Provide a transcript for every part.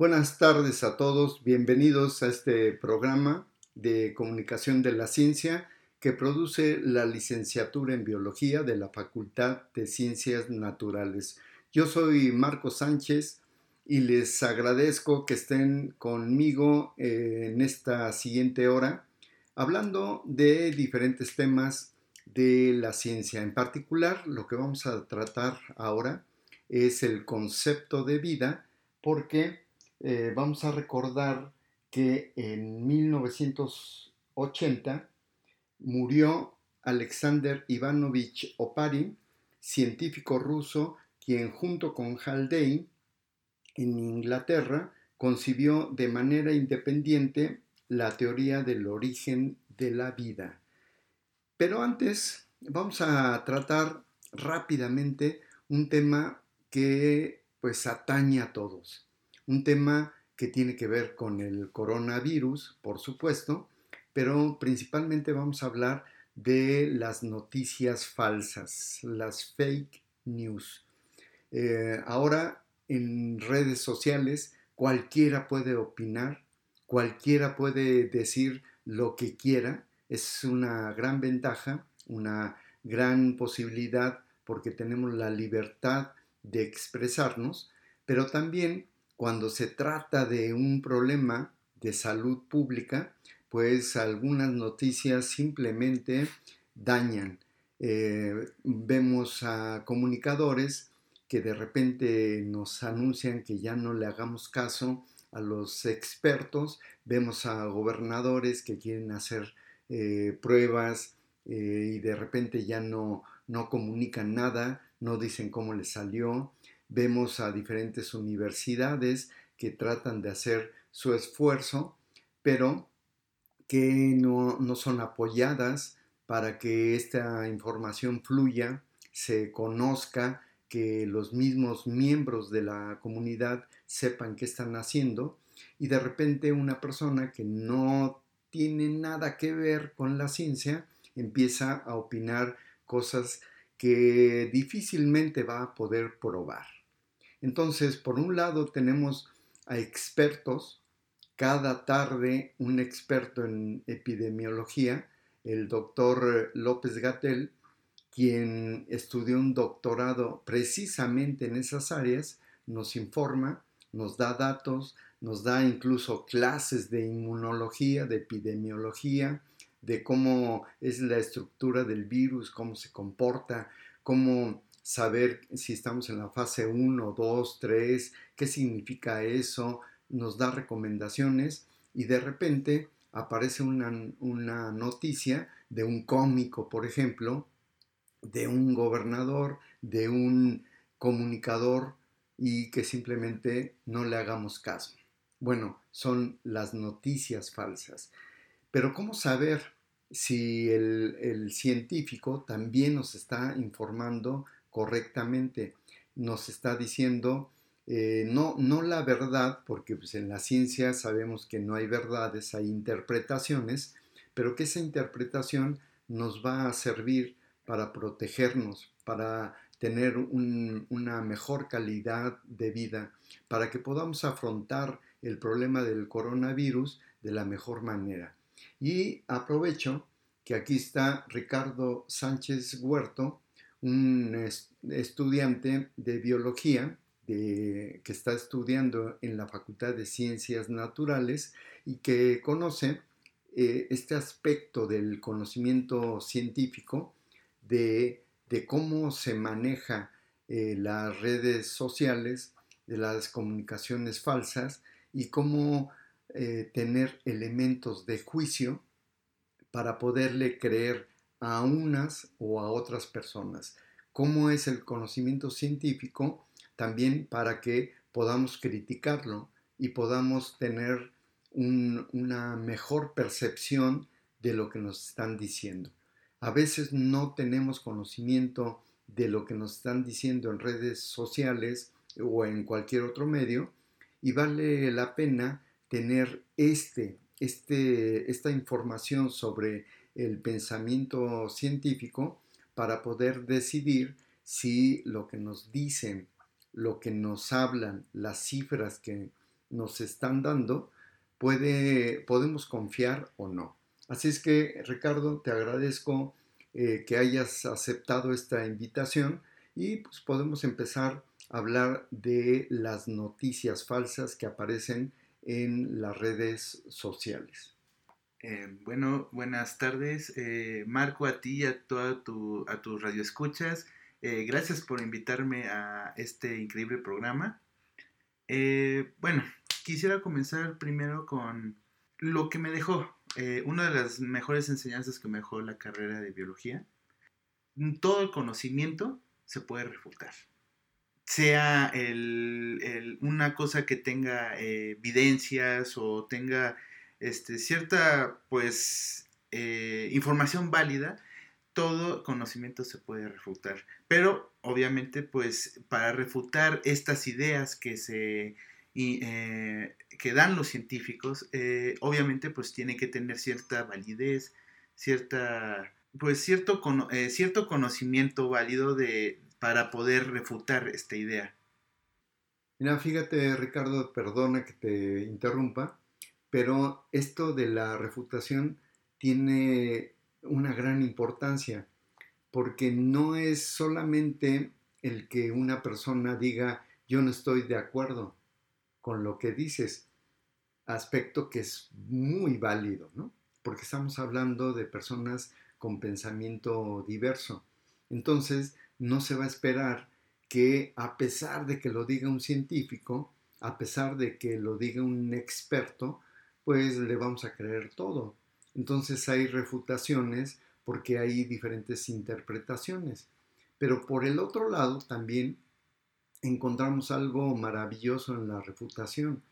Buenas tardes a todos, bienvenidos a este programa de comunicación de la ciencia que produce la licenciatura en biología de la Facultad de Ciencias Naturales. Yo soy Marco Sánchez y les agradezco que estén conmigo eh, en esta siguiente hora hablando de diferentes temas de la ciencia. En particular, lo que vamos a tratar ahora es el concepto de vida porque eh, vamos a recordar que en 1980 murió Alexander Ivanovich Oparin, científico ruso, quien junto con Haldane en Inglaterra concibió de manera independiente la teoría del origen de la vida. Pero antes vamos a tratar rápidamente un tema que pues atañe a todos un tema que tiene que ver con el coronavirus, por supuesto, pero principalmente vamos a hablar de las noticias falsas, las fake news. Eh, ahora en redes sociales cualquiera puede opinar, cualquiera puede decir lo que quiera, es una gran ventaja, una gran posibilidad porque tenemos la libertad de expresarnos, pero también cuando se trata de un problema de salud pública, pues algunas noticias simplemente dañan. Eh, vemos a comunicadores que de repente nos anuncian que ya no le hagamos caso a los expertos, vemos a gobernadores que quieren hacer eh, pruebas eh, y de repente ya no, no comunican nada, no dicen cómo les salió, Vemos a diferentes universidades que tratan de hacer su esfuerzo, pero que no, son apoyadas para que esta información fluya, se conozca, que los mismos miembros de la comunidad sepan qué están haciendo y de repente una persona que no tiene nada que ver con la ciencia empieza a opinar cosas que difícilmente va a poder probar. Entonces, por un lado tenemos a expertos, cada tarde un experto en epidemiología, el doctor López Gatel, quien estudió un doctorado precisamente en esas áreas, nos informa, nos da datos, nos da incluso clases de inmunología, de epidemiología, de cómo es la estructura del virus, cómo se comporta, cómo saber si estamos en la fase 1, 2, 3, qué significa eso, nos da recomendaciones y de repente aparece una, una noticia de un cómico, por ejemplo, de un gobernador, de un comunicador y que simplemente no le hagamos caso. Bueno, son las noticias falsas. Pero ¿cómo saber si el, el científico también nos está informando correctamente. Nos está diciendo eh, no, no la verdad, porque pues, en la ciencia sabemos que no hay verdades, hay interpretaciones, pero que esa interpretación nos va a servir para protegernos, para tener una mejor calidad de vida, para que podamos afrontar el problema del coronavirus de la mejor manera. Y aprovecho que aquí está Ricardo Sánchez Huerto, un estudiante de biología que está estudiando en la Facultad de Ciencias Naturales y que conoce eh, este aspecto del conocimiento científico de, cómo se maneja eh, las redes sociales, de las comunicaciones falsas y cómo eh, tener elementos de juicio para poderle creer a unas o a otras personas. ¿Cómo es el conocimiento científico? También para que podamos criticarlo y podamos tener una mejor percepción de lo que nos están diciendo. A veces no tenemos conocimiento de lo que nos están diciendo en redes sociales o en cualquier otro medio y vale la pena tener este, este, esta información sobre el pensamiento científico para poder decidir si lo que nos dicen, lo que nos hablan, las cifras que, nos están dando, puede, podemos confiar o no. Así es que, Ricardo, te agradezco eh, que hayas aceptado esta invitación y pues podemos empezar a hablar de las noticias falsas que aparecen en las redes sociales. Eh, bueno, buenas tardes, eh, Marco, a ti y a toda tu, a tus radioescuchas. Eh, gracias por invitarme a este increíble programa. bueno, quisiera comenzar primero con lo que me dejó, una de las mejores enseñanzas que me dejó la carrera de biología. Todo el conocimiento se puede refutar. Sea una cosa que tenga evidencias o tenga este, cierta, pues, eh, información válida, todo conocimiento se puede refutar. Pero, obviamente, pues, para refutar estas ideas que se... Eh, que dan los científicos, eh, obviamente pues tiene que tener cierta validez, cierta, pues cierto, cierto conocimiento válido de, para poder refutar esta idea. Mira, fíjate Ricardo, perdona que te interrumpa, pero esto de la refutación tiene una gran importancia, porque no es solamente el que una persona diga yo no estoy de acuerdo con lo que dices, aspecto que es muy válido, ¿no? Porque estamos hablando de personas con pensamiento diverso. Entonces, no se va a esperar que a pesar de que lo diga un científico, a pesar de que lo diga un experto, pues le vamos a creer todo. Entonces hay refutaciones porque hay diferentes interpretaciones. Pero por el otro lado también encontramos algo maravilloso en la refutación,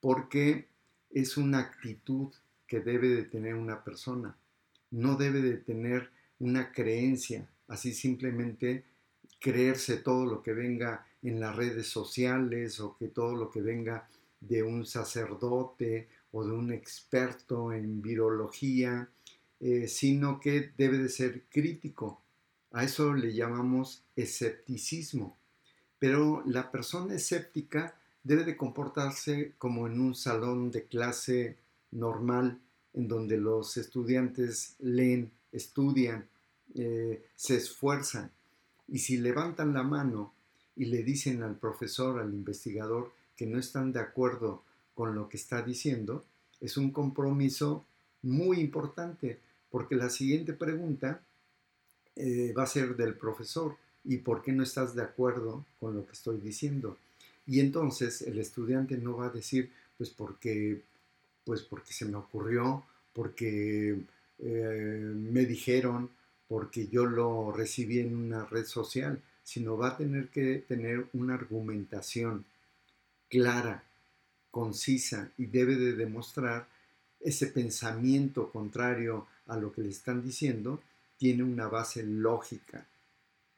porque es una actitud que debe de tener una persona. No debe de tener una creencia, así simplemente creerse todo lo que venga en las redes sociales o que todo lo que venga de un sacerdote o de un experto en virología, eh, sino que debe de ser crítico. A eso le llamamos escepticismo. Pero la persona escéptica debe de comportarse como en un salón de clase normal, en donde los estudiantes leen, estudian, eh, se esfuerzan. Y si levantan la mano y le dicen al profesor, al investigador, que no están de acuerdo con lo que está diciendo, es un compromiso muy importante, porque la siguiente pregunta eh, va a ser del profesor, ¿y por qué no estás de acuerdo con lo que estoy diciendo? Y entonces el estudiante no va a decir, pues porque, pues porque se me ocurrió, porque eh, me dijeron, porque yo lo recibí en una red social, sino va a tener que tener una argumentación clara, concisa y debe de demostrar ese pensamiento contrario a lo que le están diciendo, tiene una base lógica,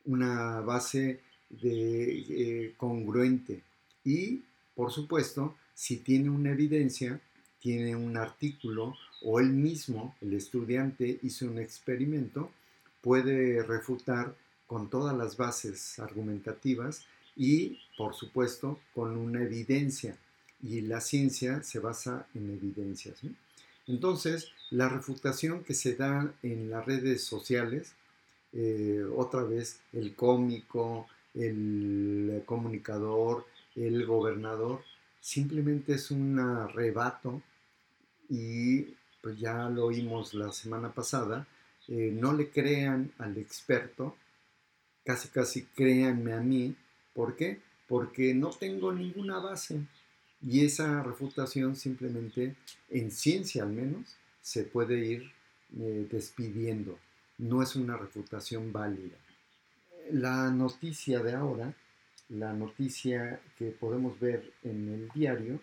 una base de, eh, congruente. Y, por supuesto, si tiene una evidencia, tiene un artículo o él mismo, el estudiante, hizo un experimento, puede refutar con todas las bases argumentativas y, por supuesto, con una evidencia y la ciencia se basa en evidencias. Entonces, la refutación que se da en las redes sociales, eh, otra vez el cómico, el comunicador, el gobernador, simplemente es un arrebato y pues ya lo oímos la semana pasada, eh, no le crean al experto, casi casi créanme a mí, ¿por qué? Porque no tengo ninguna base, y esa refutación simplemente, en ciencia al menos, se puede ir eh, despidiendo. No es una refutación válida. La noticia de ahora, la noticia que podemos ver en el diario,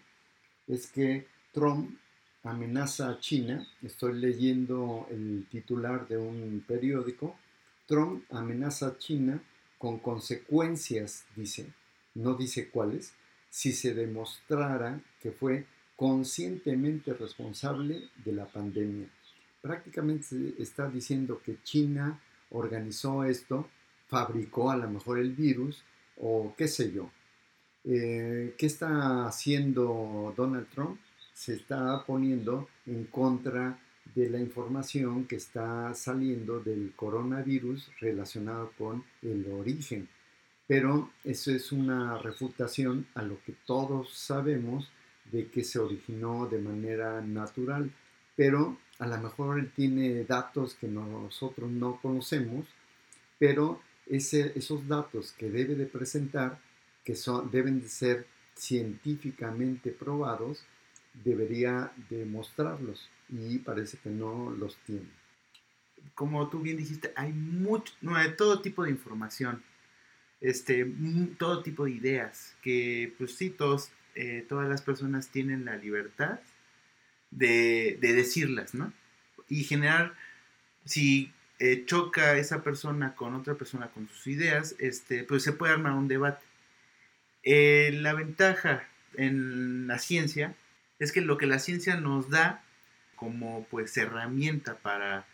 es que Trump amenaza a China. Estoy leyendo el titular de un periódico. Trump amenaza a China con consecuencias, dice, no dice cuáles, si se demostrara que fue conscientemente responsable de la pandemia. Prácticamente está diciendo que China organizó esto, fabricó a lo mejor el virus o qué sé yo. Eh, ¿Qué está haciendo Donald Trump? Se está poniendo en contra de la información que está saliendo del coronavirus relacionado con el origen. Pero eso es una refutación a lo que todos sabemos de que se originó de manera natural. Pero a lo mejor él tiene datos que nosotros no conocemos, pero esos datos que debe de presentar que son, deben de ser científicamente probados, debería demostrarlos y parece que no los tiene. Como tú bien dijiste, hay mucho, no, hay todo tipo de información, este, todo tipo de ideas, que pues sí, eh, todas las personas tienen la libertad de, de decirlas, ¿no? Y generar, si eh, choca esa persona con otra persona con sus ideas, este, pues se puede armar un debate. Eh, la ventaja en la ciencia es que lo que la ciencia nos da como pues herramienta para,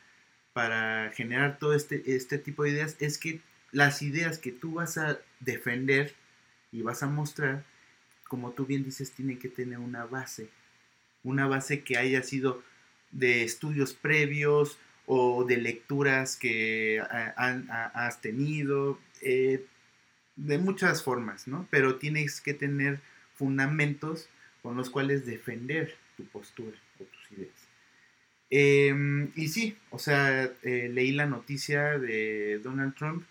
para generar todo este, este tipo de ideas es que las ideas que tú vas a defender y vas a mostrar, como tú bien dices, tienen que tener una base, una base que haya sido de estudios previos o de lecturas que has tenido, eh, de muchas formas, ¿no? Pero tienes que tener fundamentos con los cuales defender tu postura o tus ideas. Em, y sí, o sea, eh, leí la noticia de Donald Trump.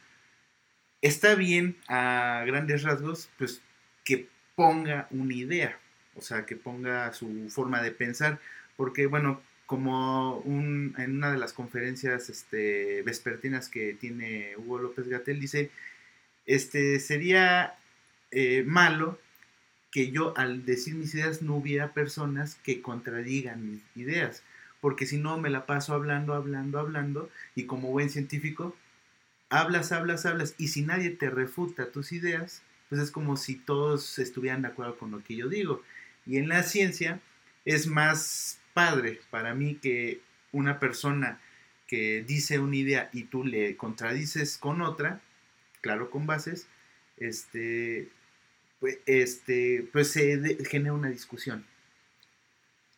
Está bien a grandes rasgos, pues que ponga una idea, o sea, que ponga su forma de pensar, porque bueno, como un, en una de las conferencias este, vespertinas que tiene Hugo López Gatel, dice este, sería eh, malo que yo al decir mis ideas no hubiera personas que contradigan mis ideas, porque si no me la paso hablando, hablando, hablando, y como buen científico, hablas, hablas, hablas, y si nadie te refuta tus ideas, pues es como si todos estuvieran de acuerdo con lo que yo digo. Y en la ciencia es más padre para mí que una persona que dice una idea y tú le contradices con otra, claro, con bases, este, pues, este, pues se genera una discusión.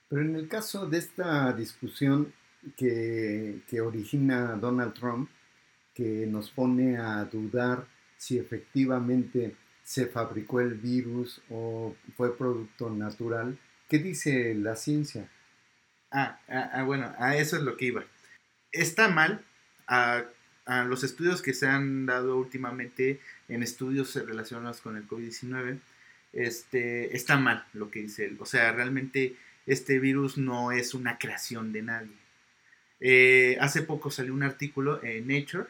Pero en el caso de esta discusión que, que origina Donald Trump, que nos pone a dudar si efectivamente se fabricó el virus o fue producto natural, ¿qué dice la ciencia? Ah, ah, ah bueno, a eso es lo que iba. Está mal, a los estudios que se han dado últimamente en estudios relacionados con el COVID-19, este, está mal lo que dice él. O sea, realmente este virus no es una creación de nadie. Eh, hace poco salió un artículo en Nature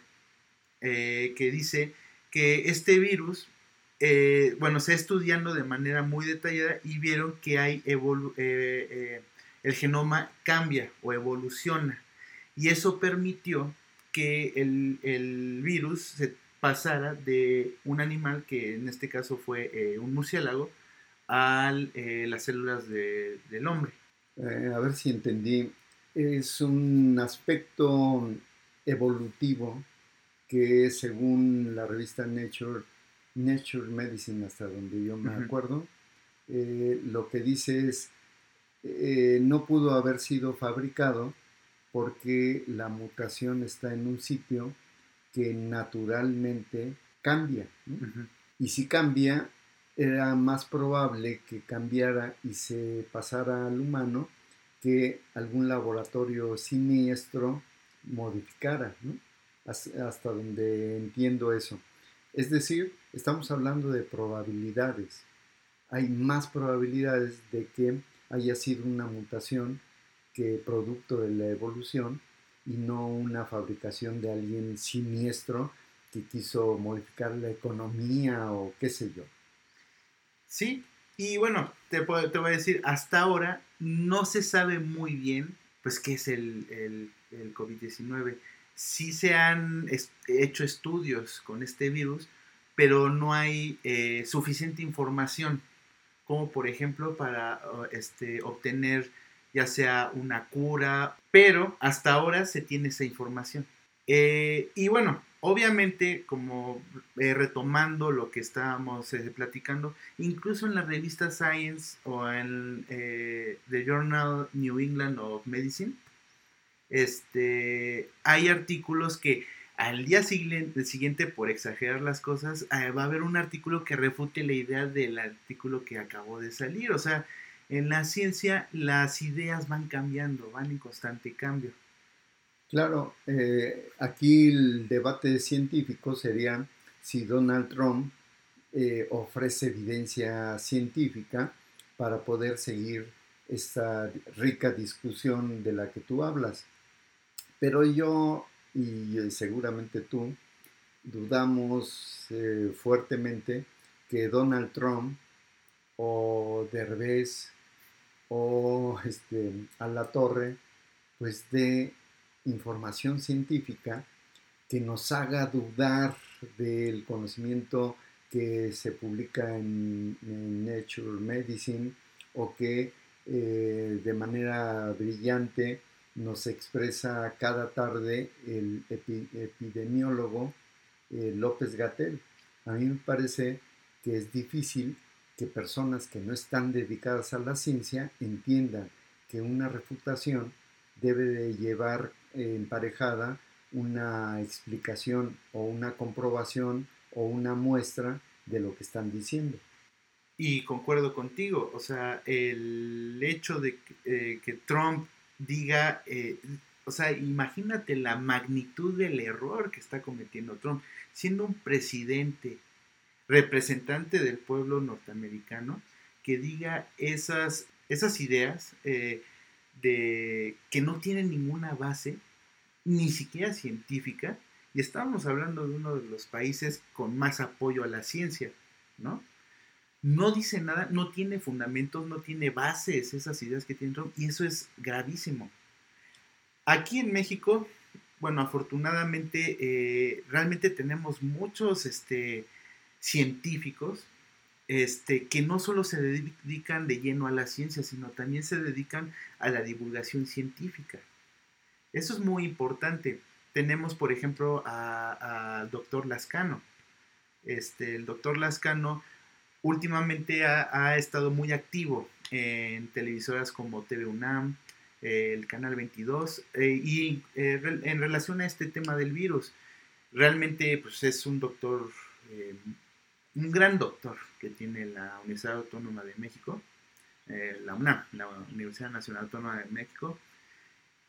eh, que dice que este virus, eh, bueno, se está estudiando de manera muy detallada y vieron que hay el genoma cambia o evoluciona. Y eso permitió que el, virus se pasara de un animal, que en este caso fue eh, un murciélago, a eh, las células del hombre. Eh, a ver si entendí. Es un aspecto evolutivo que según la revista Nature, Nature Medicine, hasta donde yo me acuerdo, lo que dice es, no pudo haber sido fabricado porque la mutación está en un sitio que naturalmente cambia. Y si cambia, era más probable que cambiara y se pasara al humano que algún laboratorio siniestro modificara, hasta donde entiendo eso. Es decir, estamos hablando de probabilidades. Hay más probabilidades de que haya sido una mutación que producto de la evolución y no una fabricación de alguien siniestro que quiso modificar la economía o qué sé yo. Sí, y bueno, te, te voy a decir, hasta ahora no se sabe muy bien pues qué es el, el, COVID-19. Sí se han hecho estudios con este virus, pero no hay eh, suficiente información, como por ejemplo para este, obtener ya sea una cura, pero hasta ahora se tiene esa información. Eh, y bueno, obviamente, como eh, retomando lo que estábamos platicando, incluso en la revista Science o en The Journal New England of Medicine, este, hay artículos que al día siguiente, por exagerar las cosas, va a haber un artículo que refute la idea del artículo que acabó de salir. O sea, en la ciencia las ideas van cambiando, van en constante cambio. Claro, eh, aquí el debate científico sería si Donald Trump eh, ofrece evidencia científica para poder seguir esta rica discusión de la que tú hablas. Pero yo y eh, seguramente tú dudamos fuertemente que Donald Trump o Derbez o este, a la torre, pues de información científica que nos haga dudar del conocimiento que se publica en, Nature Medicine o que eh, de manera brillante nos expresa cada tarde el epidemiólogo eh, López Gatel. A mí me parece que es difícil que personas que no están dedicadas a la ciencia entiendan que una refutación debe de llevar emparejada una explicación o una comprobación o una muestra de lo que están diciendo. Y concuerdo contigo, o sea, el hecho de que, eh, Trump diga, eh, o sea, imagínate la magnitud del error que está cometiendo Trump, siendo un presidente representante del pueblo norteamericano que diga esas, esas ideas eh, de, que no tienen ninguna base, ni siquiera científica, y estamos hablando de uno de los países con más apoyo a la ciencia, ¿no? No dice nada, no tiene fundamentos, no tiene bases esas ideas que tiene Trump, y eso es gravísimo. Aquí en México, bueno, afortunadamente, eh, realmente tenemos muchos, este, científicos este, que no solo se dedican de lleno a la ciencia, sino también se dedican a la divulgación científica. Eso es muy importante. Tenemos, por ejemplo, al doctor Lascano. Este, el doctor Lascano últimamente ha, estado muy activo en televisoras como TV UNAM, el Canal 22, eh, y eh, en relación a este tema del virus. Realmente pues, es un doctor eh, un gran doctor que tiene la Universidad Autónoma de México, eh, la UNAM, la Universidad Nacional Autónoma de México,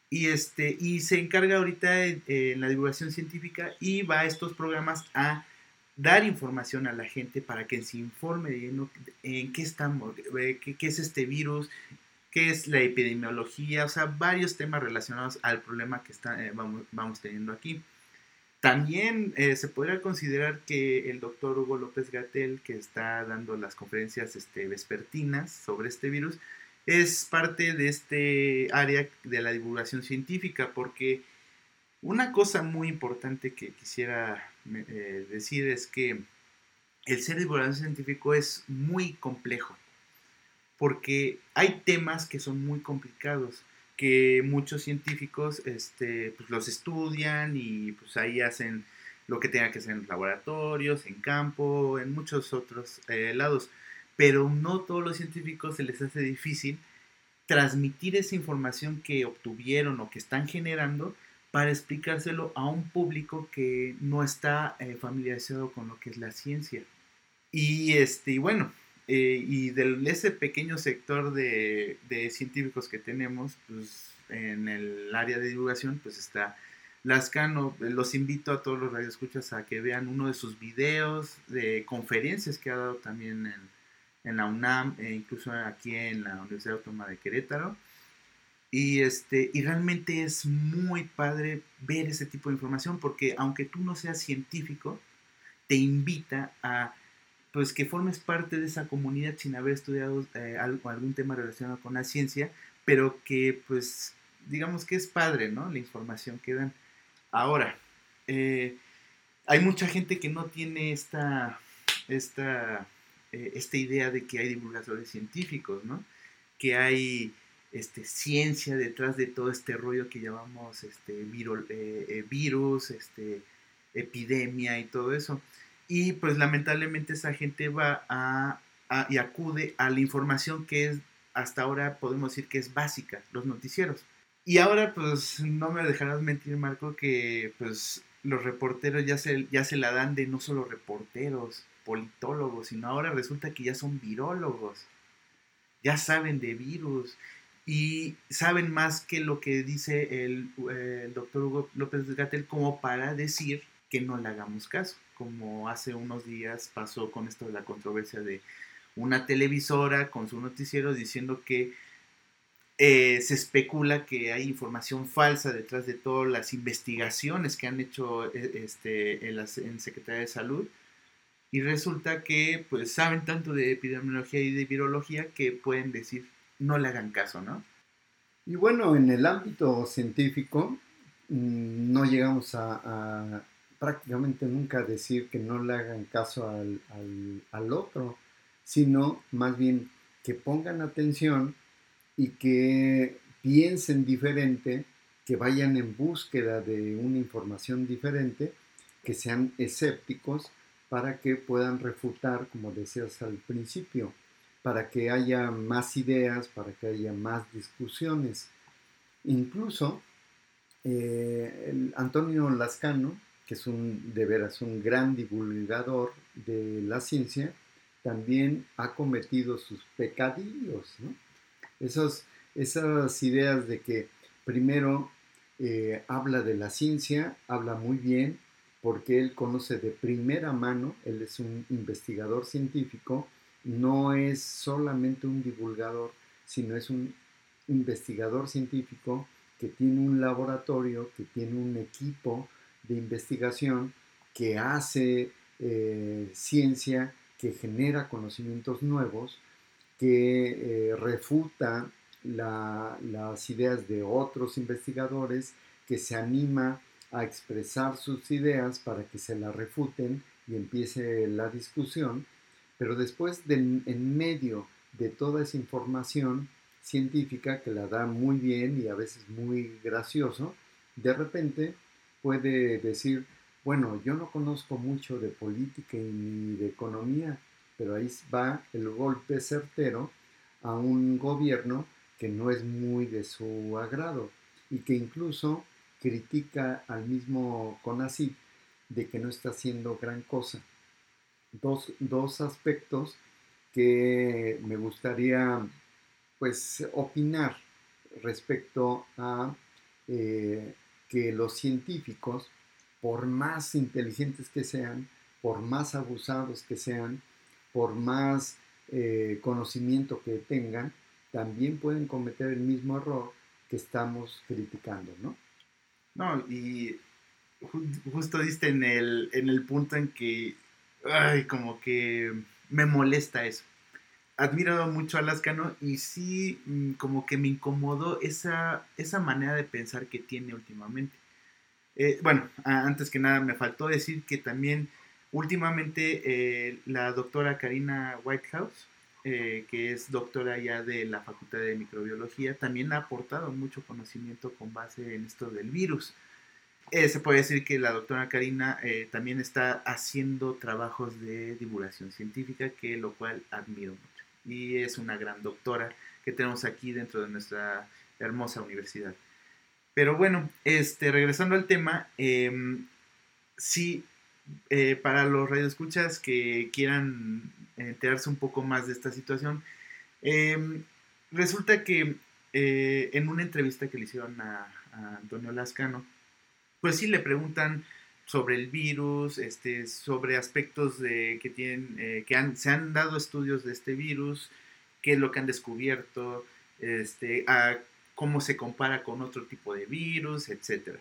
y, este, y se encarga ahorita en, la divulgación científica y va a estos programas a dar información a la gente para que se informe de en qué estamos, eh, qué, es este virus, qué es la epidemiología, o sea, varios temas relacionados al problema que está, eh, vamos, vamos teniendo aquí. También eh, se podría considerar que el doctor Hugo López Gatel, que está dando las conferencias este, vespertinas sobre este virus, es parte de este área de la divulgación científica, porque una cosa muy importante que quisiera eh, decir es que el ser divulgador científico es muy complejo, porque hay temas que son muy complicados que muchos científicos este, pues los estudian y pues ahí hacen lo que tengan que hacer en laboratorios, en campo, en muchos otros eh, lados. Pero no todos los científicos se les hace difícil transmitir esa información que obtuvieron o que están generando para explicárselo a un público que no está eh, familiarizado con lo que es la ciencia. Y, este, y bueno, eh, y de ese pequeño sector de, científicos que tenemos, pues en el área de divulgación, pues está Lascano. Los invito a todos los radioescuchas a que vean uno de sus videos de conferencias que ha dado también en, la UNAM e incluso aquí en la Universidad Autónoma de Querétaro. Y, este, y realmente es muy padre ver ese tipo de información porque aunque tú no seas científico, te invita a pues que formes parte de esa comunidad sin haber estudiado eh, algún tema relacionado con la ciencia, pero que pues digamos que es padre, ¿no? La información que dan. Ahora, eh, hay mucha gente que no tiene esta, esta, eh, esta idea de que hay divulgadores científicos, ¿no? Que hay este, ciencia detrás de todo este rollo que llamamos este, virus, este, epidemia y todo eso. Y pues lamentablemente esa gente va a, y acude a la información que es hasta ahora podemos decir que es básica, los noticieros. Y ahora pues no me dejarás mentir Marco que pues los reporteros ya se, ya se la dan de no solo reporteros, politólogos, sino ahora resulta que ya son virólogos. Ya saben de virus y saben más que lo que dice el, el doctor Hugo López Gatel como para decir que no le hagamos caso, como hace unos días pasó con esto de la controversia de una televisora con su noticiero diciendo que eh, se especula que hay información falsa detrás de todas las investigaciones que han hecho eh, este, en, la, Secretaría de Salud. Y resulta que pues saben tanto de epidemiología y de virología que pueden decir no le hagan caso, ¿no? Y bueno, en el ámbito científico mm, no llegamos a, prácticamente nunca decir que no le hagan caso al, al otro, sino más bien que pongan atención y que piensen diferente, que vayan en búsqueda de una información diferente, que sean escépticos para que puedan refutar, como decías al principio, para que haya más ideas, para que haya más discusiones. Incluso eh, Antonio Lascano, que es un, de veras un gran divulgador de la ciencia, también ha cometido sus pecadillos, ¿no? esas ideas de que primero eh, habla de la ciencia, habla muy bien, porque él conoce de primera mano, él es un investigador científico, no es solamente un divulgador, sino es un investigador científico que tiene un laboratorio, que tiene un equipo de investigación que hace eh, ciencia, que genera conocimientos nuevos que eh, refuta las ideas de otros investigadores, que se anima a expresar sus ideas para que se las refuten y empiece la discusión, pero después de, en medio de toda esa información científica que la da muy bien y a veces muy gracioso, de repente puede decir, bueno, yo no conozco mucho de política ni de economía, pero ahí va el golpe certero a un gobierno que no es muy de su agrado y que incluso critica al mismo CONACYT de que no está haciendo gran cosa. Dos, aspectos que me gustaría pues opinar respecto a eh, que los científicos, por más inteligentes que sean, por más abusados que sean, por más eh, conocimiento que tengan, también pueden cometer el mismo error que estamos criticando, ¿no? No, y justo diste en el, en el punto en que, ay, como que me molesta eso. Admiro mucho a Lascano y sí, mm, como que me incomodó esa, esa manera de pensar que tiene últimamente. Eh, bueno, antes que nada me faltó decir que también Últimamente eh, la doctora Karina Whitehouse, eh, que es doctora ya de la Facultad de Microbiología, también ha aportado mucho conocimiento con base en esto del virus. Eh, se puede decir que la doctora Karina también está haciendo trabajos de divulgación científica, que lo cual admiro mucho. Y es una gran doctora que tenemos aquí dentro de nuestra hermosa universidad. Pero bueno, este, regresando al tema, em, sí eh, para los radioescuchas que quieran enterarse un poco más de esta situación, em, resulta que eh, en una entrevista que le hicieron a, Antonio Lascano, pues sí le preguntan sobre el virus, este, sobre aspectos de, que tienen, eh, que se han dado estudios de este virus, qué es lo que han descubierto, este, cómo se compara con otro tipo de virus, etcétera.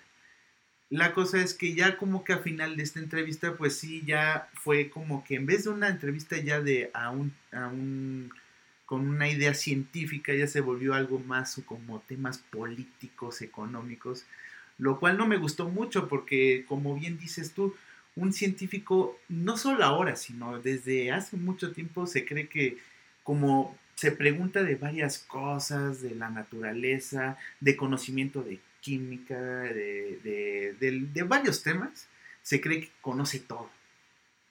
La cosa es que ya como que a final de esta entrevista, pues sí, ya fue como que en vez de una entrevista ya de a un, a un con una idea científica, ya se volvió algo más como temas políticos, económicos, lo cual no me gustó mucho porque, como bien dices tú, un científico, no solo ahora, sino desde hace mucho tiempo se cree que como se pregunta de varias cosas, de la naturaleza, de conocimiento de química, de, varios temas, se cree que conoce todo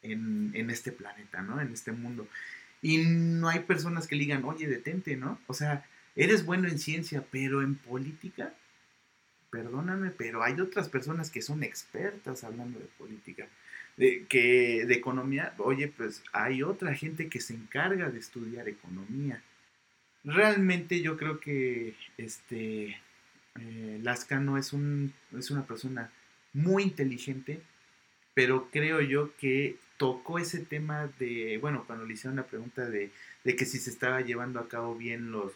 en, en este planeta, ¿no? En este mundo. Y no hay personas que le digan, oye, detente, ¿no? O sea, eres bueno en ciencia, pero en política, perdóname, pero hay otras personas que son expertas hablando de política, de, que de economía, oye, pues hay otra gente que se encarga de estudiar economía. Realmente yo creo que este eh, Lascano es, un, es una persona muy inteligente, pero creo yo que tocó ese tema de, bueno, cuando le hicieron la pregunta de, de que si se estaba llevando a cabo bien los,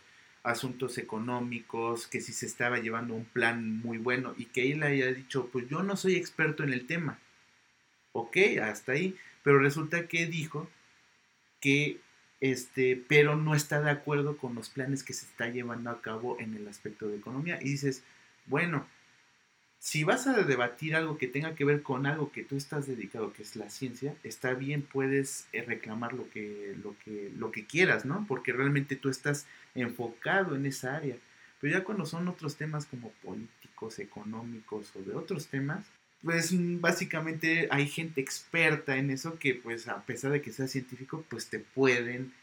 asuntos económicos, que si se estaba llevando un plan muy bueno y que él haya dicho, pues yo no soy experto en el tema. Ok, hasta ahí. Pero resulta que dijo que, este, pero no está de acuerdo con los planes que se está llevando a cabo en el aspecto de economía. Y dices, bueno, si vas a debatir algo que tenga que ver con algo que tú estás dedicado, que es la ciencia, está bien, puedes eh, reclamar lo que, lo que, lo que quieras, ¿no? Porque realmente tú estás enfocado en esa área. Pero ya cuando son otros temas como políticos, económicos o de otros temas, pues básicamente hay gente experta en eso que pues a pesar de que sea científico, pues te pueden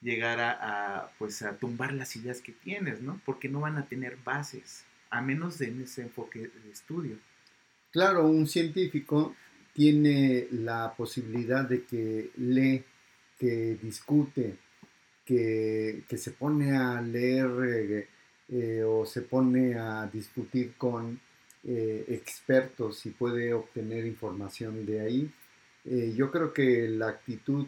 llegar a, a pues a tumbar las ideas que tienes, ¿no? Porque no van a tener bases a menos de en ese enfoque de estudio. Claro, un científico tiene la posibilidad de que lee, que discute, que, se pone a leer eh, eh, o se pone a discutir con eh, expertos y puede obtener información de ahí. yo creo que la actitud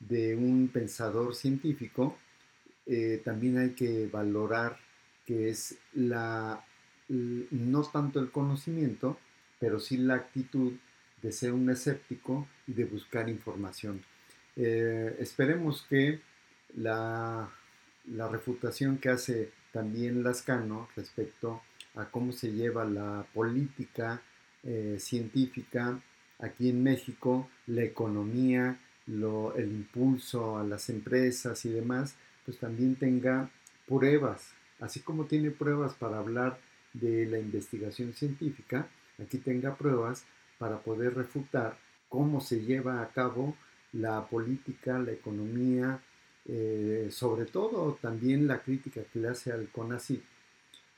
de un pensador científico también hay que valorar que es la no tanto el conocimiento, pero sí la actitud de ser un escéptico y de buscar información. Eh, esperemos que la, refutación que hace también Lascano respecto a cómo se lleva la política eh, científica aquí en México, la economía, el impulso a las empresas y demás, pues también tenga pruebas, así como tiene pruebas para hablar de la investigación científica, aquí tenga pruebas para poder refutar cómo se lleva a cabo la política, la economía, eh, sobre todo también la crítica que le hace al CONACYT.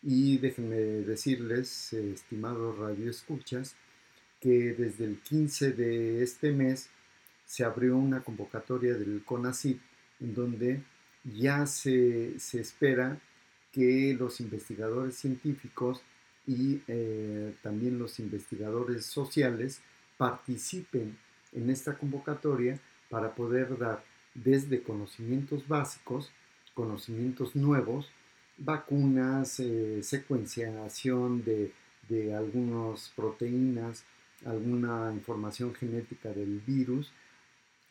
Y déjenme decirles, estimados radioescuchas, que desde el 15 de este mes se abrió una convocatoria del CONACYT en donde ya se, se espera que los investigadores científicos y eh, también los investigadores sociales participen en esta convocatoria para poder dar desde conocimientos básicos, conocimientos nuevos, vacunas, eh, secuenciación de, de algunas proteínas, alguna información genética del virus,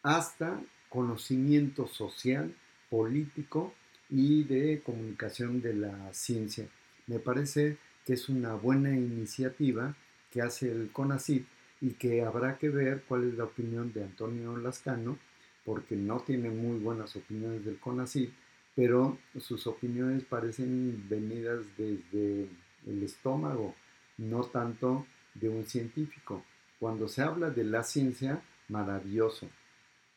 hasta conocimiento social, político y de comunicación de la ciencia. Me parece que es una buena iniciativa que hace el CONACYT y que habrá que ver cuál es la opinión de Antonio Lascano, porque no tiene muy buenas opiniones del CONACYT, pero sus opiniones parecen venidas desde el estómago, no tanto de un científico. Cuando se habla de la ciencia, maravilloso,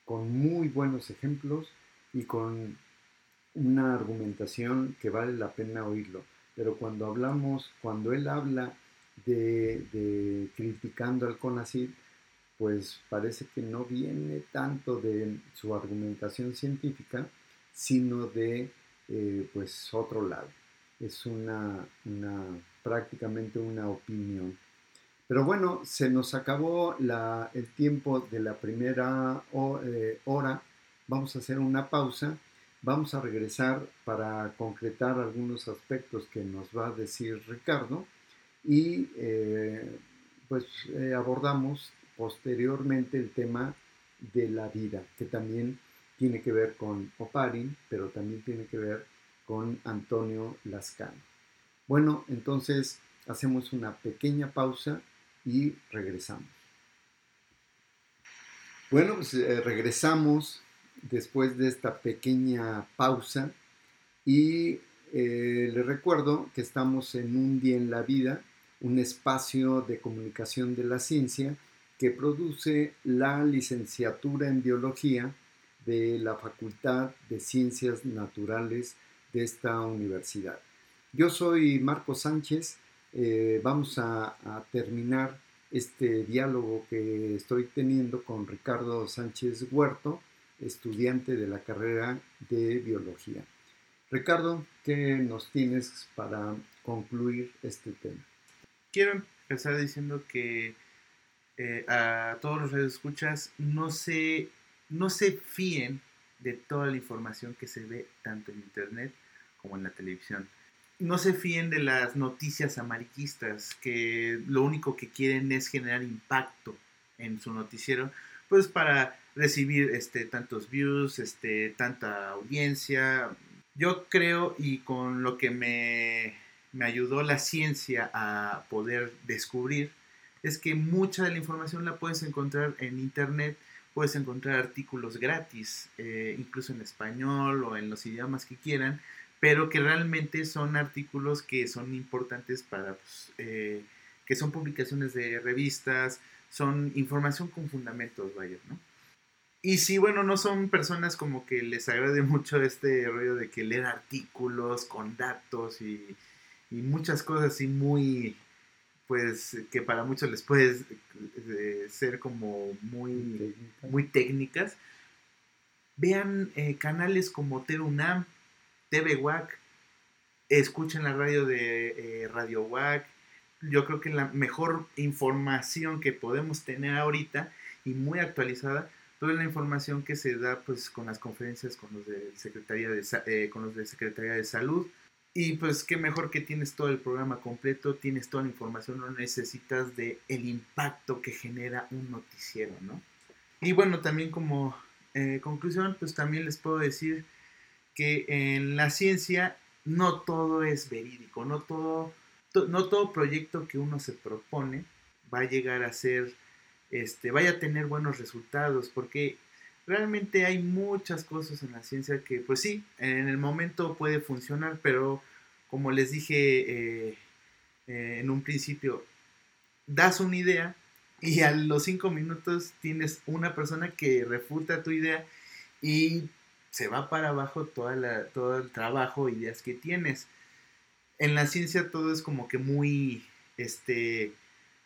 con muy buenos ejemplos y con una argumentación que vale la pena oírlo. Pero cuando hablamos, cuando él habla de, criticando al CONACYT, pues parece que no viene tanto de su argumentación científica, sino de eh, pues otro lado. Es una, prácticamente una opinión. Pero bueno, se nos acabó el tiempo de la primera eh, hora. Vamos a hacer una pausa Vamos a regresar para concretar algunos aspectos que nos va a decir Ricardo y eh, pues eh, abordamos posteriormente el tema de la vida, que también tiene que ver con Oparin, pero también tiene que ver con Antonio Lascano. Bueno, entonces hacemos una pequeña pausa y regresamos. Bueno, pues eh, regresamos después de esta pequeña pausa y eh, les recuerdo que estamos en un día en la vida, un espacio de comunicación de la ciencia que produce la licenciatura en biología de la Facultad de Ciencias Naturales de esta universidad. Yo soy Marco Sánchez, eh, vamos a, terminar este diálogo que estoy teniendo con Ricardo Sánchez Huerto, estudiante de la carrera de biología. Ricardo, ¿qué nos tienes para concluir este tema? Quiero empezar diciendo que eh, a todos los escuchas no se, no se fíen de toda la información que se ve tanto en internet como en la televisión. No se fíen de las noticias amarillistas que lo único que quieren es generar impacto en su noticiero, pues para recibir este, tantos views, este, tanta audiencia. Yo creo y con lo que me, me ayudó la ciencia a poder descubrir es que mucha de la información la puedes encontrar en internet, puedes encontrar artículos gratis, eh, incluso en español o en los idiomas que quieran, pero que realmente son artículos que son importantes para, pues, eh, que son publicaciones de revistas, son información con fundamentos, vaya, ¿no? Y si, bueno, no son personas como que les agrade mucho este rollo de que leer artículos con datos y, y muchas cosas así muy, pues, que para muchos les puede eh, ser como muy, muy técnicas. Vean eh, canales como TERUNAM, TV WAC, escuchen la radio de eh, Radio WAC. Yo creo que la mejor información que podemos tener ahorita y muy actualizada toda la información que se da pues con las conferencias con los de Secretaría de, eh, con los de Secretaría de Salud y pues qué mejor que tienes todo el programa completo, tienes toda la información, no necesitas de el impacto que genera un noticiero, ¿no? Y bueno, también como eh, conclusión, pues también les puedo decir que en la ciencia no todo es verídico, no todo, no todo proyecto que uno se propone va a llegar a ser este, vaya a tener buenos resultados, porque realmente hay muchas cosas en la ciencia que, pues sí, en el momento puede funcionar, pero como les dije eh, eh, en un principio, das una idea y a los cinco minutos tienes una persona que refuta tu idea y se va para abajo toda la, todo el trabajo, ideas que tienes. En la ciencia todo es como que muy, este,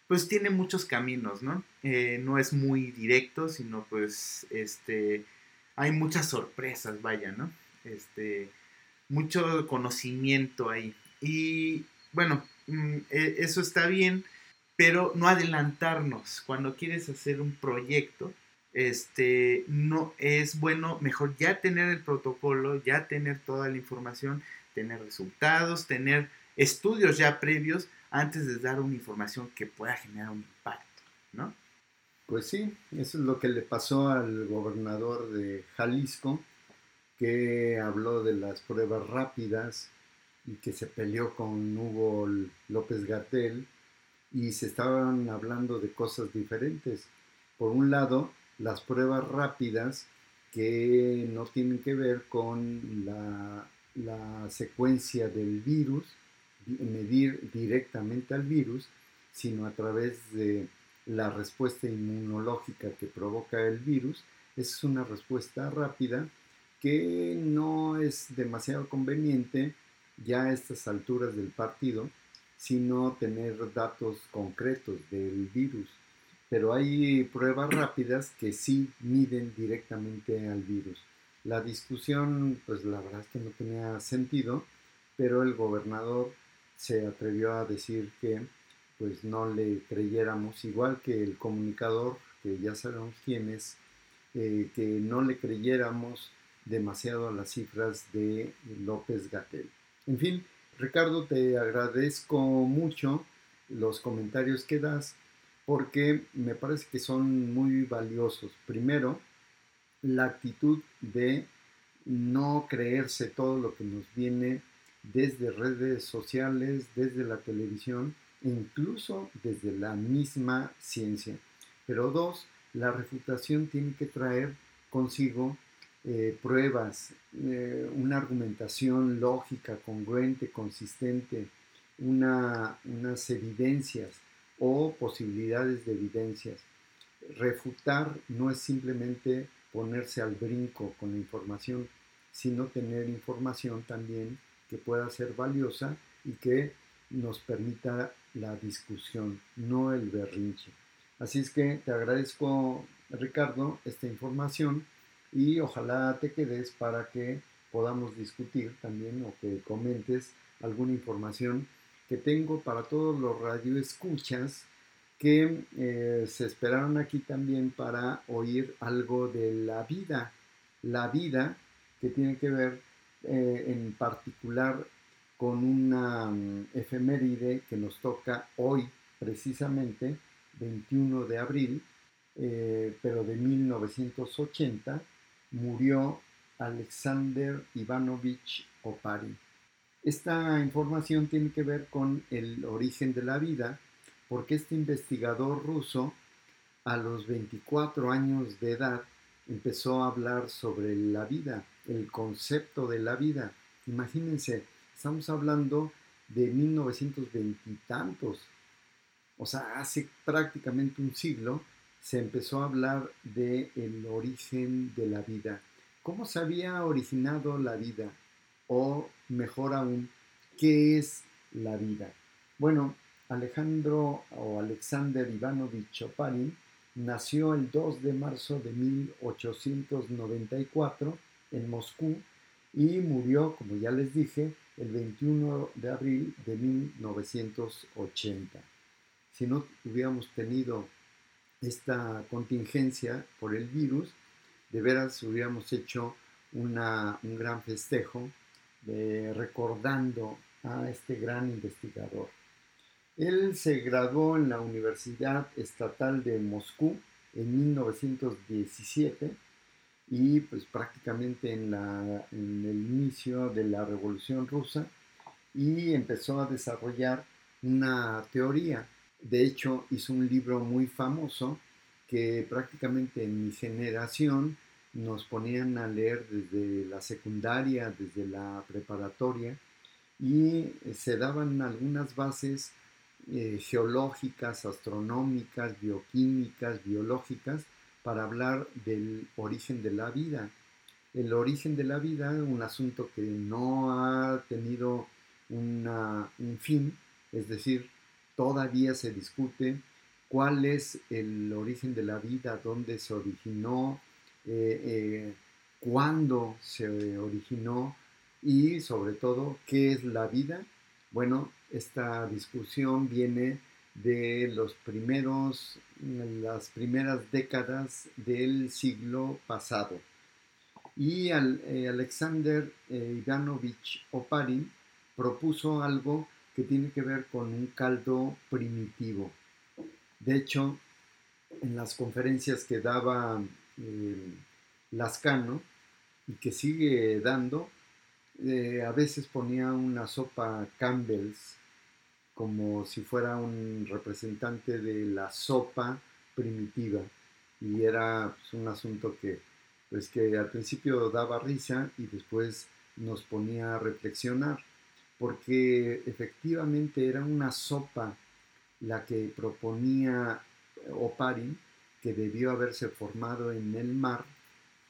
pues tiene muchos caminos, ¿no? Eh, no es muy directo, sino pues, este, hay muchas sorpresas, vaya, ¿no? Este, mucho conocimiento ahí. Y bueno, mm, e, eso está bien, pero no adelantarnos. Cuando quieres hacer un proyecto, este, no es bueno, mejor ya tener el protocolo, ya tener toda la información, tener resultados, tener estudios ya previos antes de dar una información que pueda generar un impacto, ¿no? Pues sí, eso es lo que le pasó al gobernador de Jalisco, que habló de las pruebas rápidas y que se peleó con Hugo López Gatel y se estaban hablando de cosas diferentes. Por un lado, las pruebas rápidas que no tienen que ver con la, la secuencia del virus, medir directamente al virus, sino a través de la respuesta inmunológica que provoca el virus. Es una respuesta rápida que no es demasiado conveniente ya a estas alturas del partido, sino tener datos concretos del virus. Pero hay pruebas rápidas que sí miden directamente al virus. La discusión, pues la verdad es que no tenía sentido, pero el gobernador se atrevió a decir que pues no le creyéramos, igual que el comunicador, que ya sabemos quién es, eh, que no le creyéramos demasiado a las cifras de López Gatel. En fin, Ricardo, te agradezco mucho los comentarios que das porque me parece que son muy valiosos. Primero, la actitud de no creerse todo lo que nos viene desde redes sociales, desde la televisión e incluso desde la misma ciencia. Pero dos, la refutación tiene que traer consigo eh, pruebas, eh, una argumentación lógica, congruente, consistente, unas evidencias o posibilidades de evidencias. refutar no es simplemente ponerse al brinco con la información, sino tener información también que pueda ser valiosa y que nos permita la discusión, no el berrinche. Así es que te agradezco, Ricardo, esta información y ojalá te quedes para que podamos discutir también o que comentes alguna información que tengo para todos los radioescuchas que eh, se esperaron aquí también para oír algo de la vida, la vida que tiene que ver eh, en particular con una um, efeméride que nos toca hoy precisamente, 21 de abril, eh, pero de 1980, murió Alexander Ivanovich Oparin. Esta información tiene que ver con el origen de la vida, porque este investigador ruso, a los 24 años de edad, empezó a hablar sobre la vida, el concepto de la vida. Imagínense, estamos hablando de 1920 y tantos, o sea, hace prácticamente un siglo se empezó a hablar del el origen de la vida. ¿Cómo se había originado la vida? O mejor aún, ¿qué es la vida? Bueno, Alejandro o Alexander Ivanovich Oparin nació el 2 de marzo de 1894 en Moscú y murió, como ya les dije, el 21 de abril de 1980. Si no hubiéramos tenido esta contingencia por el virus, de veras hubiéramos hecho un gran festejo recordando a este gran investigador. Él se graduó en la Universidad Estatal de Moscú en 1917 y pues prácticamente en, el inicio de la Revolución Rusa y empezó a desarrollar una teoría. De hecho, hizo un libro muy famoso que prácticamente en mi generación nos ponían a leer desde la secundaria, desde la preparatoria, y se daban algunas bases eh, geológicas, astronómicas, bioquímicas, biológicas, para hablar del origen de la vida. El origen de la vida, un asunto que no ha tenido un fin, es decir, todavía se discute cuál es el origen de la vida, dónde se originó, eh, eh, cuándo se originó y sobre todo qué es la vida. Bueno, esta discusión viene de los primeros, las primeras décadas del siglo pasado. Y eh, Alexander Ivanovich Oparin propuso algo que tiene que ver con un caldo primitivo. De hecho, en las conferencias que daba eh, Lascano y que sigue dando, eh, a veces ponía una sopa Campbell's como si fuera un representante de la sopa primitiva. Y era pues, un asunto que pues que al principio daba risa y después nos ponía a reflexionar porque efectivamente era una sopa la que proponía Oparin, que debió haberse formado en el mar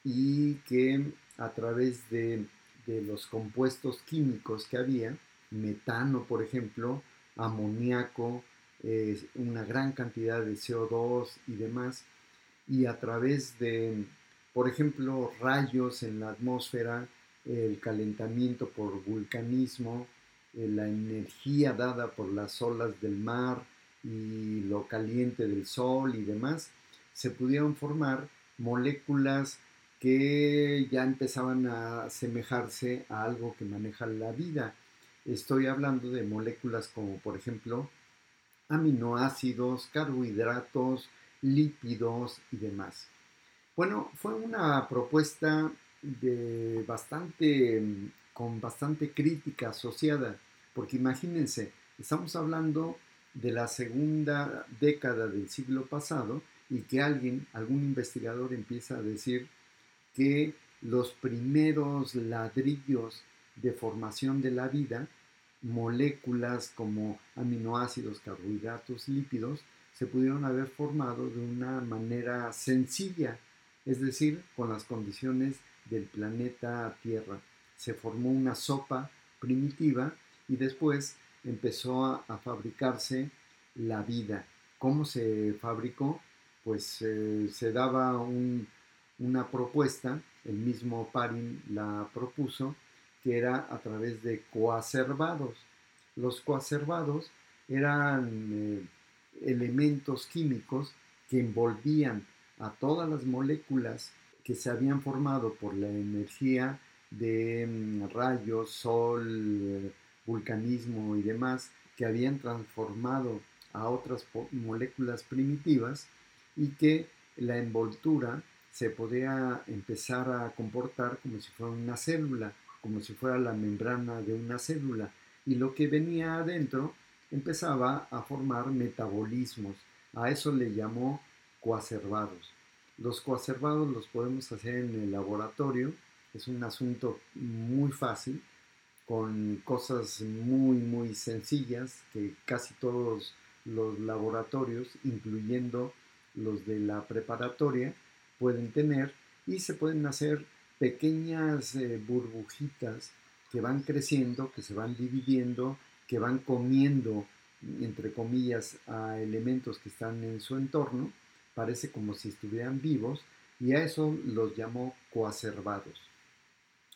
y que a través de, los compuestos químicos que había, metano por ejemplo, amoníaco, una gran cantidad de CO2 y demás, y a través de, por ejemplo, rayos en la atmósfera, el calentamiento por vulcanismo, eh, la energía dada por las olas del mar y lo caliente del sol y demás, se pudieron formar moléculas que ya empezaban a asemejarse a algo que maneja la vida. Estoy hablando de moléculas como por ejemplo aminoácidos, carbohidratos, lípidos y demás. Bueno, fue una propuesta de bastante con bastante crítica asociada, porque imagínense, estamos hablando de la segunda década del siglo pasado y que alguien, algún investigador empieza a decir que los primeros ladrillos de formación de la vida, moléculas como aminoácidos, carbohidratos, lípidos, se pudieron haber formado de una manera sencilla, es decir, con las condiciones del planeta Tierra. Se formó una sopa primitiva y después empezó a, fabricarse la vida. ¿Cómo se fabricó? Pues eh, se daba una propuesta, el mismo Parin la propuso, que era a través de coacervados. Los coacervados eran eh, elementos químicos que envolvían a todas las moléculas que se habían formado por la energía de mm, rayos, sol, vulcanismo y demás, que habían transformado a otras moléculas primitivas y que la envoltura se podía empezar a comportar como si fuera una célula, como si fuera la membrana de una célula. Y lo que venía adentro empezaba a formar metabolismos. A eso le llamó coacervados. Los coacervados los podemos hacer en el laboratorio. Es un asunto muy fácil, con cosas muy, muy sencillas que casi todos los laboratorios, incluyendo los de la preparatoria, pueden tener y se pueden hacer pequeñas eh, burbujitas que van creciendo, que se van dividiendo que van comiendo, entre comillas, a elementos que están en su entorno, parece como si estuvieran vivos, y a eso los llamó coacervados.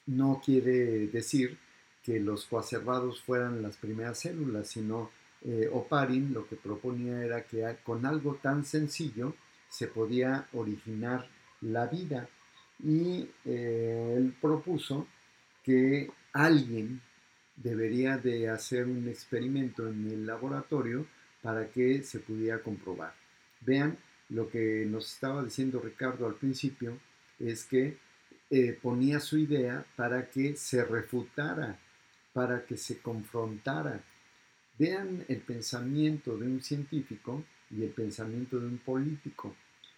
No quiere decir que los coacervados fueran las primeras células, sino eh, Oparin lo que proponía era que con algo tan sencillo se podía originar la vida y eh, él propuso que alguien debería de hacer un experimento en el laboratorio para que se pudiera comprobar. Vean, lo que nos estaba diciendo Ricardo al principio es que eh, ponía su idea para que se refutara, para que se confrontara. Vean el pensamiento de un científico y el pensamiento de un político.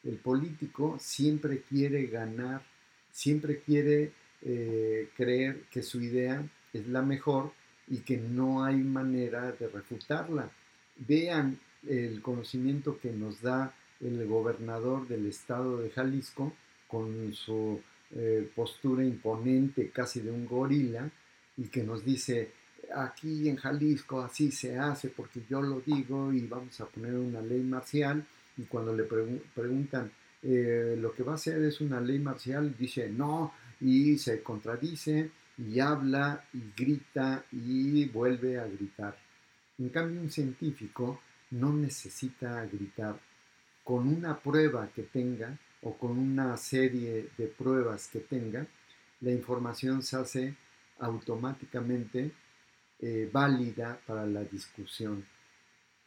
El político siempre quiere ganar, siempre quiere eh, creer que su idea es la mejor y que no hay manera de refutarla. Vean el conocimiento que nos da el gobernador del estado de Jalisco con su eh, postura imponente casi de un gorila y que nos dice aquí en Jalisco así se hace porque yo lo digo y vamos a poner una ley marcial y cuando le preguntan eh, lo que va a hacer es una ley marcial dice no y se contradice y habla y grita y vuelve a gritar. En cambio, un científico no necesita gritar. Con una prueba que tenga o con una serie de pruebas que tenga, la información se hace automáticamente eh, válida para la discusión.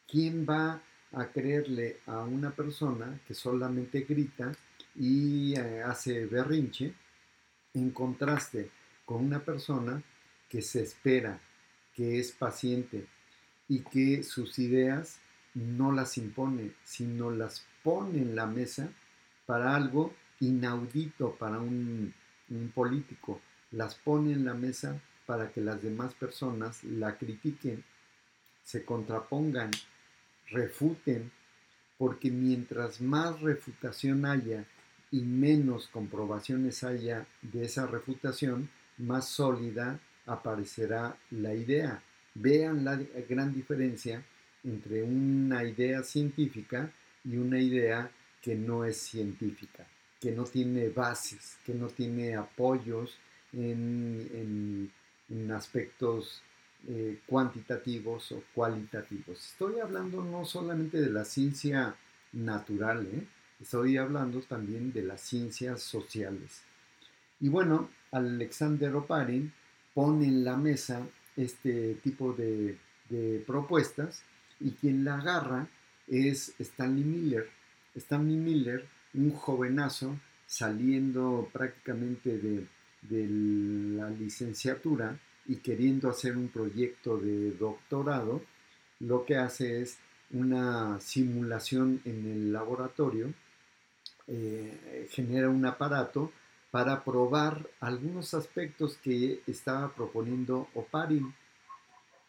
¿Quién va a creerle a una persona que solamente grita y eh, hace berrinche en contraste con una persona que se espera, que es paciente y que sus ideas no las impone, sino las pone en la mesa para algo inaudito para un, político. Las pone en la mesa para que las demás personas la critiquen, se contrapongan, refuten, porque mientras más refutación haya y menos comprobaciones haya de esa refutación, más sólida aparecerá la idea. Vean la gran diferencia entre una idea científica y una idea que no es científica, que no tiene bases, que no tiene apoyos en, aspectos eh, cuantitativos o cualitativos. Estoy hablando no solamente de la ciencia natural, ¿eh? estoy hablando también de las ciencias sociales. Y bueno, Alexander Oparin pone en la mesa este tipo de, propuestas y quien la agarra es Stanley Miller. Stanley Miller, un jovenazo saliendo prácticamente de, de la licenciatura y queriendo hacer un proyecto de doctorado, lo que hace es una simulación en el laboratorio, eh, genera un aparato para probar algunos aspectos que estaba proponiendo Oparin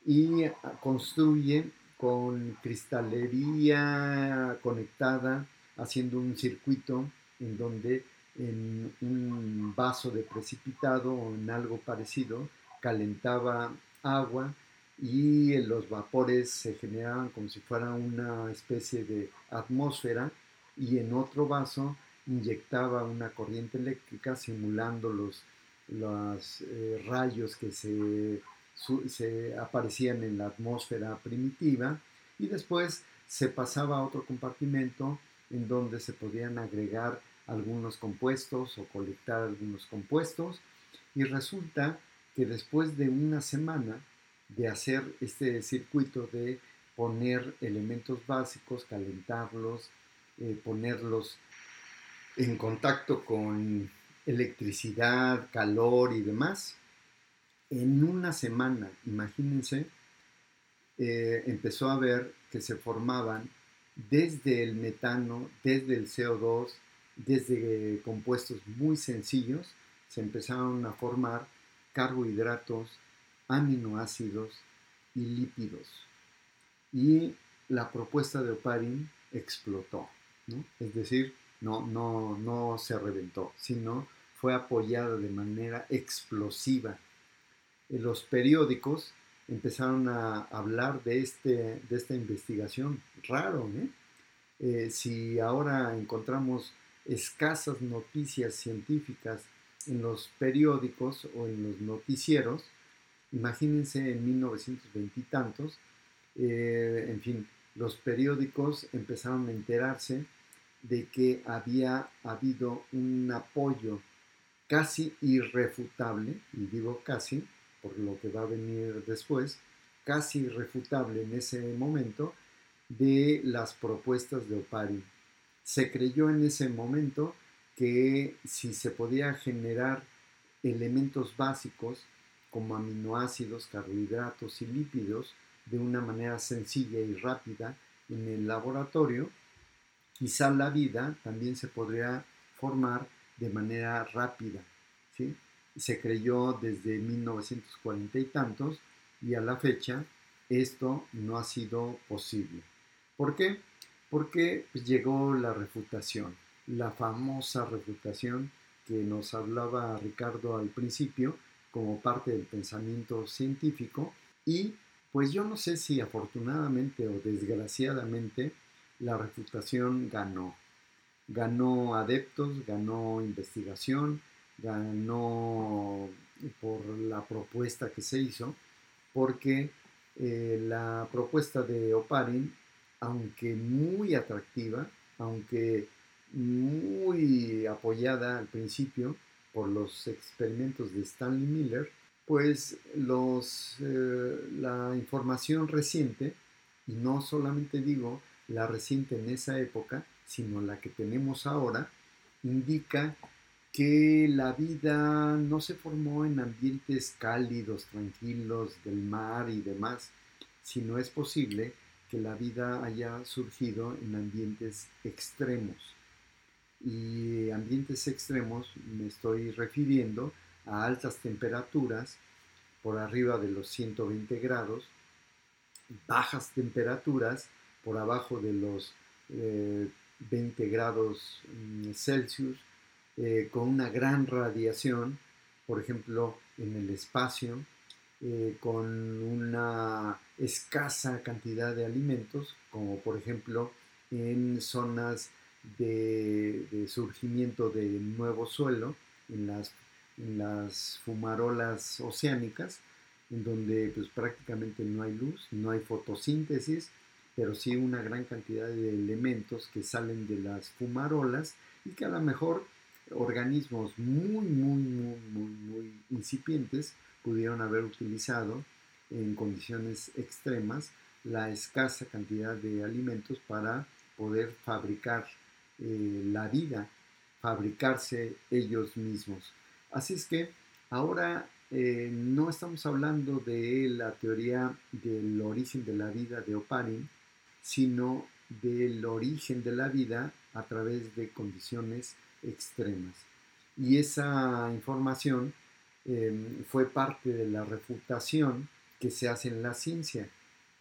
y construye con cristalería conectada, haciendo un circuito en donde en un vaso de precipitado o en algo parecido calentaba agua y los vapores se generaban como si fuera una especie de atmósfera y en otro vaso inyectaba una corriente eléctrica simulando los, los eh, rayos que se, se aparecían en la atmósfera primitiva y después se pasaba a otro compartimento en donde se podían agregar algunos compuestos o colectar algunos compuestos y resulta que después de una semana de hacer este circuito de poner elementos básicos, calentarlos, eh, ponerlos en contacto con electricidad, calor y demás, en una semana, imagínense, eh, empezó a ver que se formaban desde el metano, desde el CO2, desde compuestos muy sencillos, se empezaron a formar carbohidratos, aminoácidos y lípidos. Y la propuesta de Oparin explotó, es decir, no, no, no se reventó, sino fue apoyada de manera explosiva. En los periódicos empezaron a hablar de, este, de esta investigación. Raro, ¿eh? ¿eh? si ahora encontramos escasas noticias científicas en los periódicos o en los noticieros, imagínense en 1920 y tantos, eh, en fin, los periódicos empezaron a enterarse de que había habido un apoyo casi irrefutable, y digo casi, por lo que va a venir después, casi irrefutable en ese momento, de las propuestas de Opari. Se creyó en ese momento que si se podía generar elementos básicos como aminoácidos, carbohidratos y lípidos de una manera sencilla y rápida en el laboratorio, quizá la vida también se podría formar de manera rápida. Se creyó desde 1940 y tantos y a la fecha esto no ha sido posible. ¿Por qué? Porque pues, llegó la refutación, la famosa refutación que nos hablaba Ricardo al principio como parte del pensamiento científico y pues yo no sé si afortunadamente o desgraciadamente la refutación ganó. Ganó adeptos, ganó investigación, ganó por la propuesta que se hizo, porque eh, la propuesta de Oparin, aunque muy atractiva, aunque muy apoyada al principio por los experimentos de Stanley Miller, pues los, eh, la información reciente, y no solamente digo la reciente en esa época, sino la que tenemos ahora, indica que la vida no se formó en ambientes cálidos, tranquilos, del mar y demás, sino es posible que la vida haya surgido en ambientes extremos. Y ambientes extremos me estoy refiriendo a altas temperaturas por arriba de los 120 grados, bajas temperaturas por abajo de los 20 eh, grados mm, Celsius, eh, con una gran radiación, por ejemplo, en el espacio, eh, con una escasa cantidad de alimentos, como por ejemplo en zonas de, surgimiento de nuevo suelo, en las, en las fumarolas oceánicas, en donde pues, prácticamente no hay luz, no hay fotosíntesis, pero sí una gran cantidad de elementos que salen de las fumarolas y que a lo mejor organismos muy, muy, muy, muy, muy incipientes pudieron haber utilizado en condiciones extremas la escasa cantidad de alimentos para poder fabricar eh, la vida, fabricarse ellos mismos. Así es que ahora eh, no estamos hablando de la teoría del origen de la vida de Oparin, sino del origen de la vida a través de condiciones extremas. Y esa información em, fue parte de la refutación que se hace en la ciencia.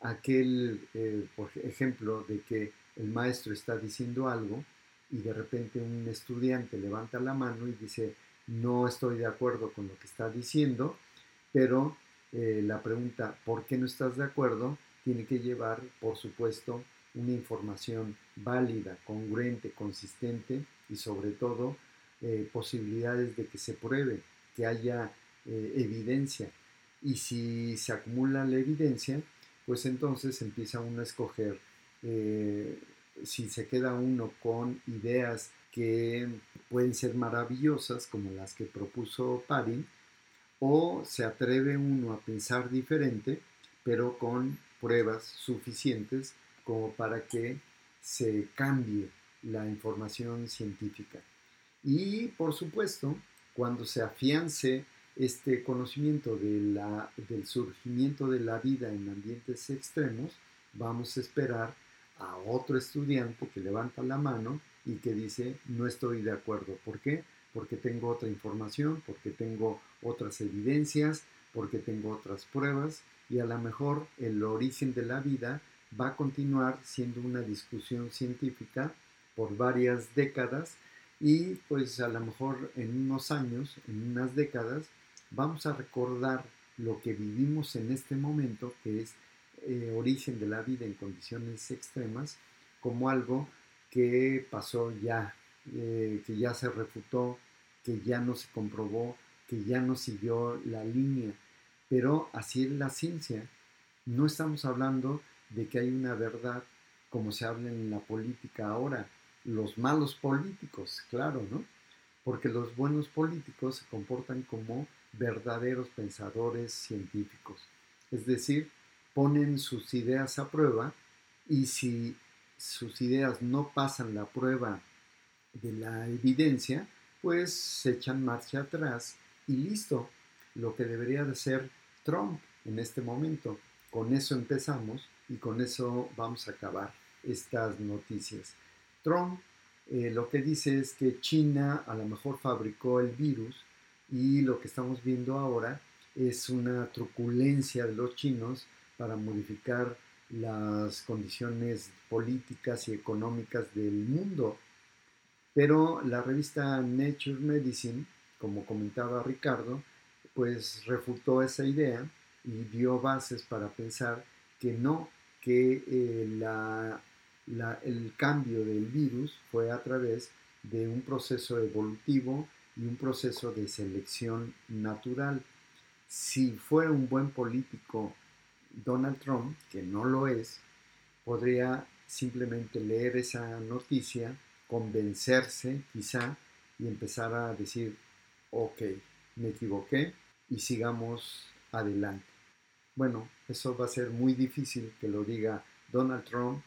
aquel, eh, por ejemplo, de que el maestro está diciendo algo y de repente un estudiante levanta la mano y dice, no estoy de acuerdo con lo que está diciendo, pero eh, la pregunta, ¿por qué no estás de acuerdo? tiene que llevar, por supuesto, una información válida, congruente, consistente y sobre todo eh, posibilidades de que se pruebe, que haya eh, evidencia. Y si se acumula la evidencia, pues entonces empieza uno a escoger si se queda uno con ideas que pueden ser maravillosas, como las que propuso Parin, o se atreve uno a pensar diferente, pero con pruebas suficientes como para que se cambie la información científica. Y por supuesto, cuando se afiance este conocimiento de la, del surgimiento de la vida en ambientes extremos, vamos a esperar a otro estudiante que levanta la mano y que dice, no estoy de acuerdo. ¿Por qué? Porque tengo otra información, porque tengo otras evidencias, porque tengo otras pruebas y a lo mejor el origen de la vida va a continuar siendo una discusión científica por varias décadas y pues a lo mejor en unos años, en unas décadas, vamos a recordar lo que vivimos en este momento, que es eh, origen de la vida en condiciones extremas como algo que pasó ya, eh, que ya se refutó, que ya no se comprobó, que ya no siguió la línea. Pero así es la ciencia. No estamos hablando de que hay una verdad como se habla en la política ahora. Los malos políticos, claro, ¿no? Porque los buenos políticos se comportan como verdaderos pensadores científicos. Es decir, ponen sus ideas a prueba y si sus ideas no pasan la prueba de la evidencia, pues se echan marcha atrás y listo, lo que debería de ser Trump en este momento. Con eso empezamos y con eso vamos a acabar estas noticias. Trump eh, lo que dice es que China a lo mejor fabricó el virus y lo que estamos viendo ahora es una truculencia de los chinos para modificar las condiciones políticas y económicas del mundo. Pero la revista Nature Medicine, como comentaba Ricardo, pues refutó esa idea y dio bases para pensar que no, que eh, el cambio del virus fue a través de un proceso evolutivo y un proceso de selección natural. Si fuera un buen político Donald Trump, que no lo es, podría simplemente leer esa noticia, convencerse quizá y empezar a decir, ok, me equivoqué y sigamos adelante. Bueno, eso va a ser muy difícil que lo diga Donald Trump,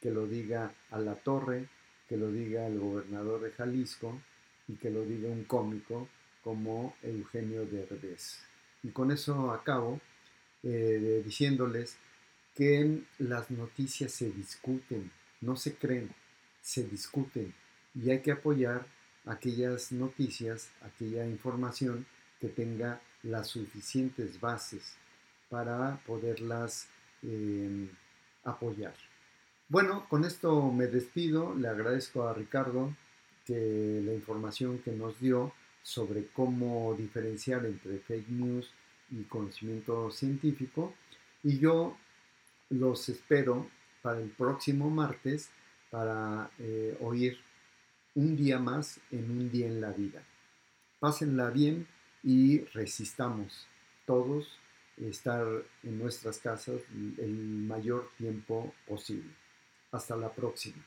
que lo diga a la torre, que lo diga el gobernador de Jalisco y que lo diga un cómico como Eugenio Derbez. Y con eso acabo. Eh, diciéndoles que las noticias se discuten, no se creen, se discuten y hay que apoyar aquellas noticias, aquella información que tenga las suficientes bases para poderlas em, apoyar. Bueno, con esto me despido, le agradezco a Ricardo que la información que nos dio sobre cómo diferenciar entre fake news y conocimiento científico. Y yo los espero para el próximo martes para eh, oír un día más en un día en la vida. Pásenla bien y resistamos todos estar en nuestras casas el mayor tiempo posible. Hasta la próxima.